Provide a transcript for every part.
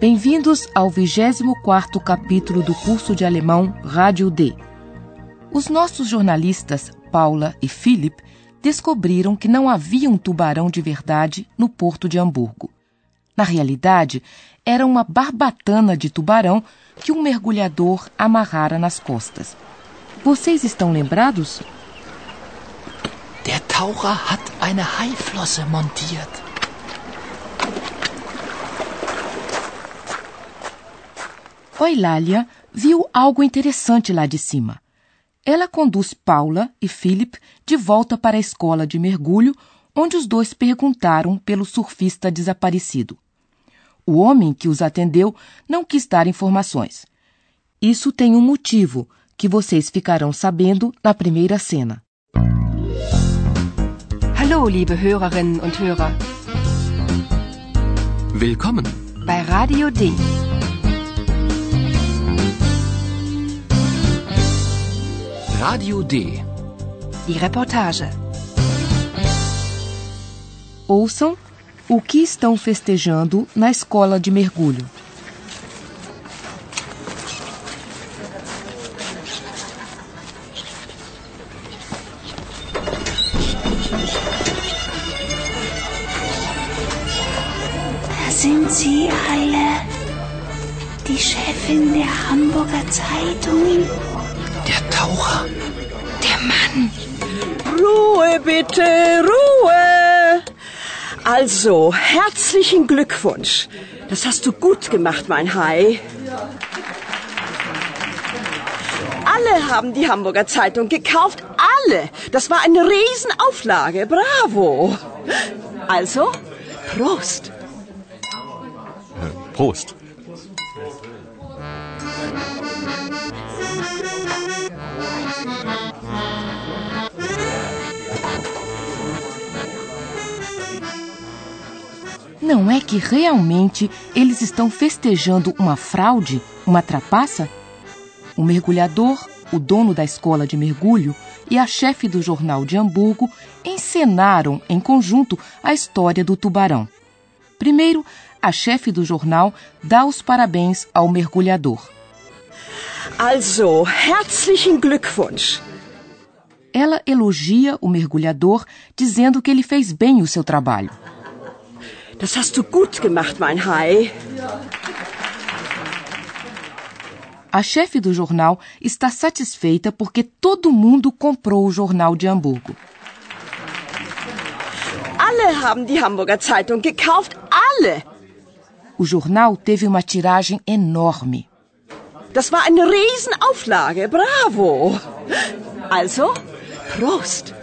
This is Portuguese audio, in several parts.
Bem-vindos ao 24º capítulo do curso de alemão Rádio D. Os nossos jornalistas Paula e Philip descobriram que não havia um tubarão de verdade no porto de Hamburgo. Na realidade, era uma barbatana de tubarão que um mergulhador amarrara nas costas. Vocês estão lembrados? Der Taucher hat eine Haiflosse montiert. Oilália viu algo interessante lá de cima. Ela conduz Paula e Philip de volta para a escola de mergulho, onde os dois perguntaram pelo surfista desaparecido. O homem que os atendeu não quis dar informações. Isso tem um motivo que vocês ficarão sabendo na primeira cena. Hallo, liebe Hörerinnen und Hörer. Willkommen. Bei Radio D. Radio D. Die Reportage. Ouçam o que estão festejando na escola de mergulho. Da sind sie alle. Die Chefin der Hamburger Zeitung. Der Taucher. Der Mann. Ruhe bitte, Ruhe. Also, herzlichen Glückwunsch. Das hast du gut gemacht, mein Hai. Alle haben die Hamburger Zeitung gekauft. Alle. Das war eine Riesenauflage. Bravo. Also, Prost. Prost. Não é que realmente eles estão festejando uma fraude, uma trapaça? O mergulhador, o dono da escola de mergulho e a chefe do jornal de Hamburgo encenaram em conjunto a história do tubarão. Primeiro, a chefe do jornal dá os parabéns ao mergulhador. Also, herzlichen Glückwunsch. Ela elogia o mergulhador, dizendo que ele fez bem o seu trabalho. Das hast du gut gemacht, mein Hai. A chefe do jornal está satisfeita porque todo mundo comprou o jornal de Hamburgo. Alle haben die Hamburger Zeitung gekauft. Alle. O jornal teve uma tiragem enorme. Das war eine Riesenauflage. Bravo. Also, Prost.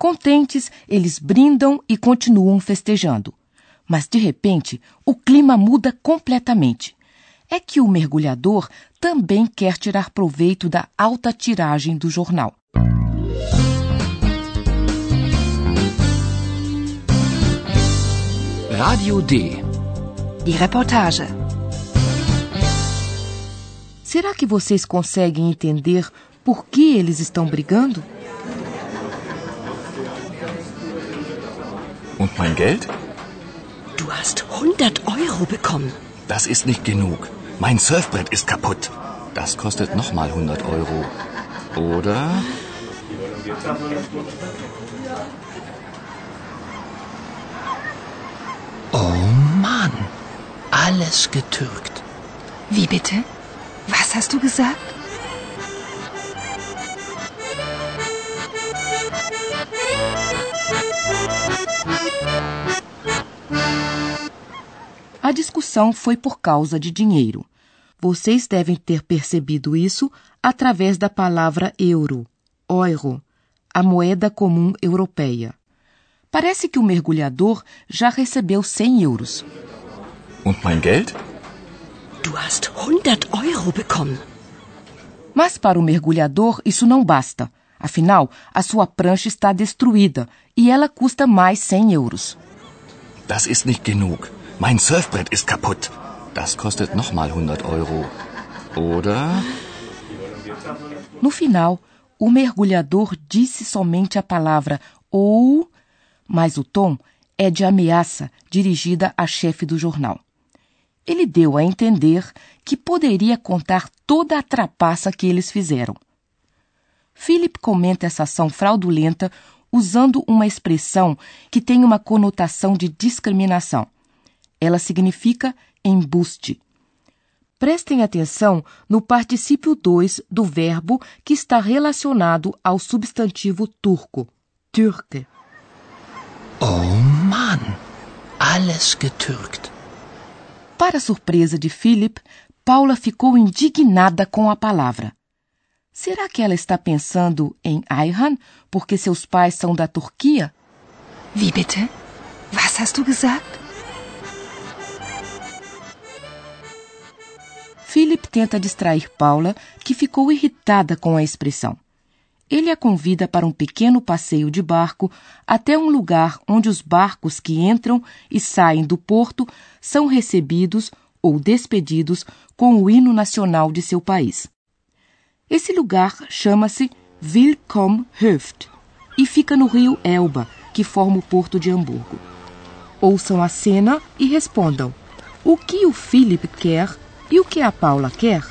Contentes, eles brindam e continuam festejando. Mas de repente, o clima muda completamente. É que o mergulhador também quer tirar proveito da alta tiragem do jornal. Radio D. Die Reportage. Será que vocês conseguem entender por que eles estão brigando? Und mein Geld? Du hast 100 Euro bekommen. Das ist nicht genug. Mein Surfbrett ist kaputt. Das kostet nochmal 100 Euro. Oder? Oh Mann. Alles getürkt. Wie bitte? Was hast du gesagt? A discussão foi por causa de dinheiro. Vocês devem ter percebido isso através da palavra euro, euro, a moeda comum europeia. Parece que o mergulhador já recebeu 100 euros. Und mein Geld? Du hast 100 Euro bekommen. Mas para o mergulhador isso não basta. Afinal, a sua prancha está destruída e ela custa mais 100 euros. Das ist nicht genug. Mein Surfbrett ist kaputt. Das kostet nochmal 100 Euro. Oder? No final, o mergulhador disse somente a palavra ou, mas o tom é de ameaça dirigida à chefe do jornal. Ele deu a entender que poderia contar toda a trapaça que eles fizeram. Philip comenta essa ação fraudulenta usando uma expressão que tem uma conotação de discriminação. Ela significa embuste. Prestem atenção no particípio 2 do verbo que está relacionado ao substantivo turco, Türke. Oh Mann, alles getürkt. Para surpresa de Philip, Paula ficou indignada com a palavra. Será que ela está pensando em Ayhan porque seus pais são da Turquia? Wie bitte? Was hast du gesagt? Philip tenta distrair Paula, que ficou irritada com a expressão. Ele a convida para um pequeno passeio de barco até um lugar onde os barcos que entram e saem do porto são recebidos ou despedidos com o hino nacional de seu país. Esse lugar chama-se Willkomhöft e fica no rio Elba, que forma o porto de Hamburgo. Ouçam a cena e respondam: o que o Philip quer e o que a Paula quer?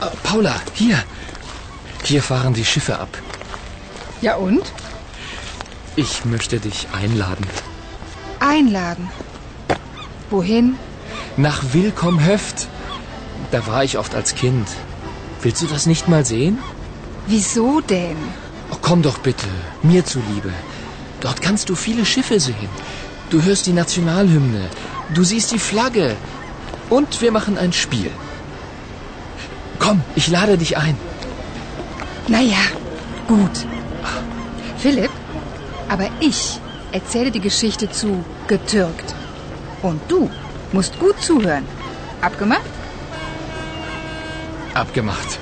Ah, Paula, hier. Hier fahren die Schiffe ab. Ja und? Ich möchte dich einladen. Einladen. Wohin? Nach Willkomhöft. Da war ich oft als Kind. Willst du das nicht mal sehen? Wieso denn? Oh, komm doch bitte, mir zuliebe. Dort kannst du viele Schiffe sehen. Du hörst die Nationalhymne, du siehst die Flagge und wir machen ein Spiel. Komm, ich lade dich ein. Naja, gut. Philipp, aber ich erzähle die Geschichte zu getürkt. Und du musst gut zuhören. Abgemacht? Abgemacht.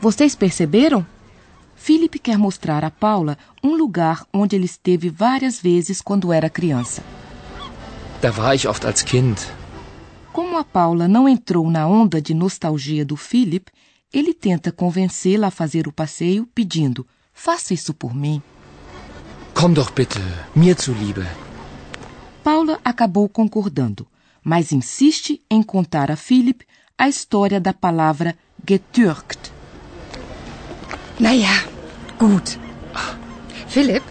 Vocês perceberam? Philip quer mostrar a Paula um lugar onde ele esteve várias vezes quando era criança. Da war ich oft als Kind. Como a Paula não entrou na onda de nostalgia do Philip, ele tenta convencê-la a fazer o passeio, pedindo: Faça isso por mim. Komm doch bitte, mir zuliebe. Paula acabou concordando, mas insiste em contar a Philip a história da palavra getürkt. Naja, gut. Philipp,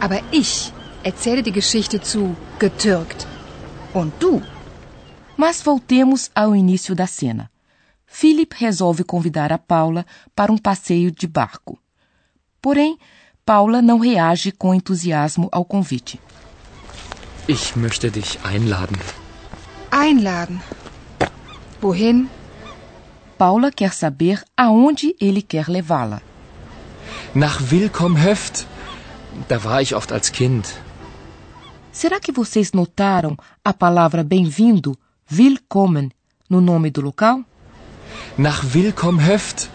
aber ich erzähle die Geschichte zu getürkt. Und du? Mas voltemos ao início da cena. Philip resolve convidar a Paula para um passeio de barco. Porém, Paula não reage com entusiasmo ao convite. Ich möchte dich einladen. Einladen. Wohin? Paula quer saber aonde ele quer levá-la. Nach Willkomhöft. Da war ich oft als Kind. Será que vocês notaram a palavra bem-vindo, willkommen, no nome do local? Nach Willkomhöft.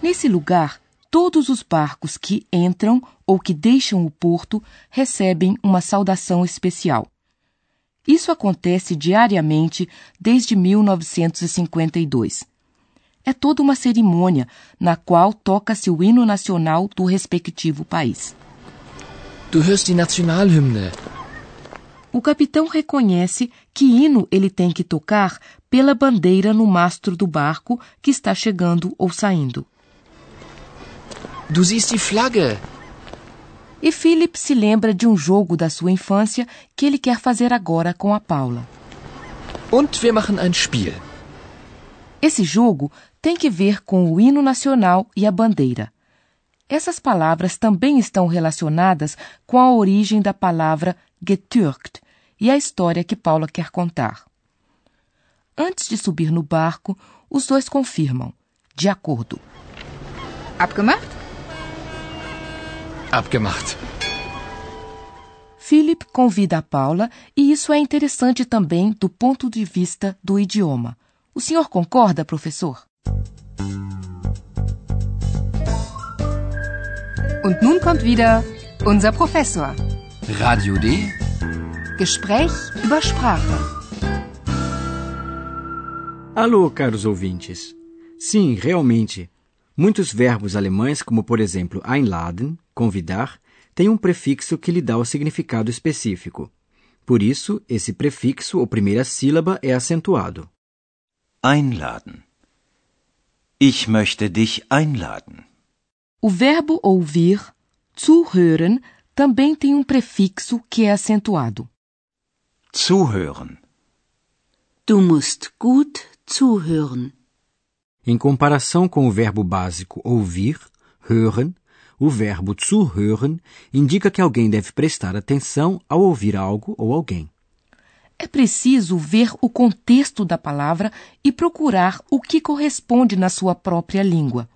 Nesse lugar, todos os barcos que entram ou que deixam o porto recebem uma saudação especial. Isso acontece diariamente desde 1952. É toda uma cerimônia na qual toca-se o hino nacional do respectivo país. Du hörst die Nationalhymne. O capitão reconhece que hino ele tem que tocar pela bandeira no mastro do barco que está chegando ou saindo. Du siehst die Flagge. E Philip se lembra de um jogo da sua infância que ele quer fazer agora com a Paula. Und wir machen ein Spiel. Esse jogo tem que ver com o hino nacional e a bandeira. Essas palavras também estão relacionadas com a origem da palavra getürkt e a história que Paula quer contar. Antes de subir no barco, os dois confirmam, de acordo. Abgemacht? Abgemacht. Philip convida a Paula e isso é interessante também do ponto de vista do idioma. O senhor concorda, professor? Und nun kommt wieder unser Professor. Radio D? Gespräch über Sprache. Alô, caros ouvintes. Sim, realmente. Muitos verbos alemães, como por exemplo einladen, convidar, têm um prefixo que lhe dá o significado específico. Por isso, esse prefixo ou primeira sílaba é acentuado. Einladen. Ich möchte dich einladen. O verbo ouvir, zuhören, também tem um prefixo que é acentuado. Zuhören. Du musst gut zuhören. Em comparação com o verbo básico ouvir, hören, o verbo zuhören indica que alguém deve prestar atenção ao ouvir algo ou alguém. É preciso ver o contexto da palavra e procurar o que corresponde na sua própria língua.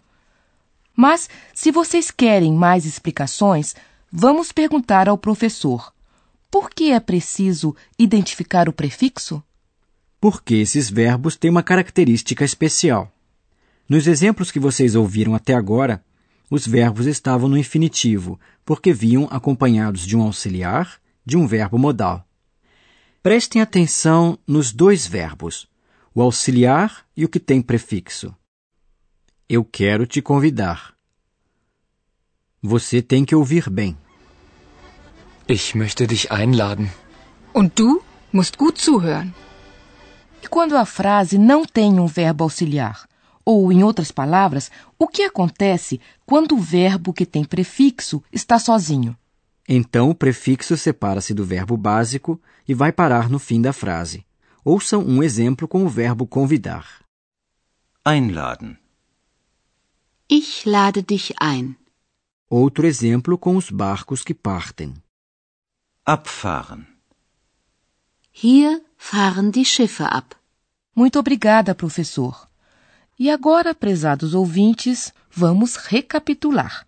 Mas, se vocês querem mais explicações, vamos perguntar ao professor: por que é preciso identificar o prefixo? Porque esses verbos têm uma característica especial. Nos exemplos que vocês ouviram até agora, os verbos estavam no infinitivo, porque vinham acompanhados de um auxiliar, de um verbo modal. Prestem atenção nos dois verbos, o auxiliar e o que tem prefixo. Eu quero te convidar. Você tem que ouvir bem. Ich möchte dich einladen. Und du musst gut zuhören. E quando a frase não tem um verbo auxiliar? Ou, em outras palavras, o que acontece quando o verbo que tem prefixo está sozinho? Então o prefixo separa-se do verbo básico e vai parar no fim da frase. Ouçam um exemplo com o verbo convidar. Einladen. Ich lade dich ein. Outro exemplo com os barcos que partem. Abfahren. Hier fahren die Schiffe ab. Muito obrigada, professor. E agora, prezados ouvintes, vamos recapitular.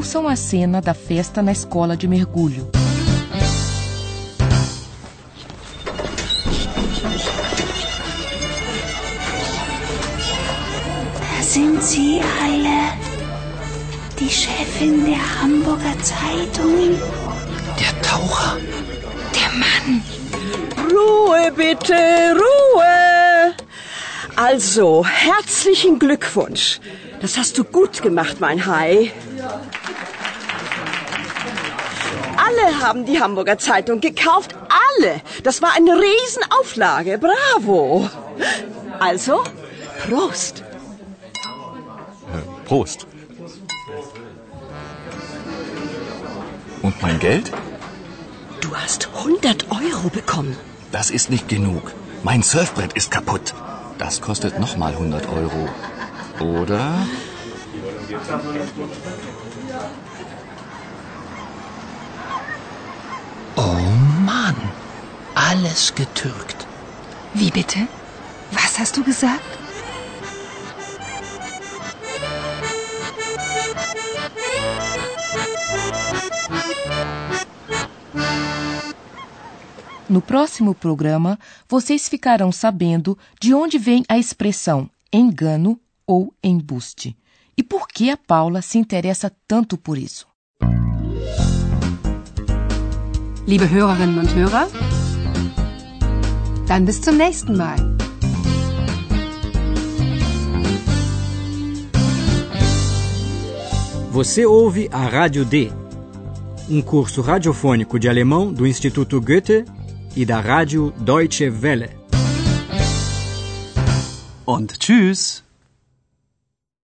Ouçam a cena da festa na escola de mergulho. Da sind sie alle. Die Chefin der Hamburger Zeitung. Der Taucher. Der Mann. Ruhe bitte, Ruhe. Also, herzlichen Glückwunsch. Das hast du gut gemacht, mein Hai. Alle haben die Hamburger Zeitung gekauft. Alle. Das war eine Riesenauflage. Bravo. Also, Prost. Prost. Und mein Geld? Du hast 100 Euro bekommen. Das ist nicht genug. Mein Surfbrett ist kaputt. Das kostet nochmal 100 Euro. Oder? Oh Mann. Alles getürkt. Wie bitte? Was hast du gesagt? No próximo programa, vocês ficarão sabendo de onde vem a expressão engano ou embuste e por que a Paula se interessa tanto por isso. Liebe Hörerinnen und Hörer, dann bis zum nächsten Mal. Você ouve a Rádio D, um curso radiofônico de alemão do Instituto Goethe e da Rádio Deutsche Welle. Und tschüss.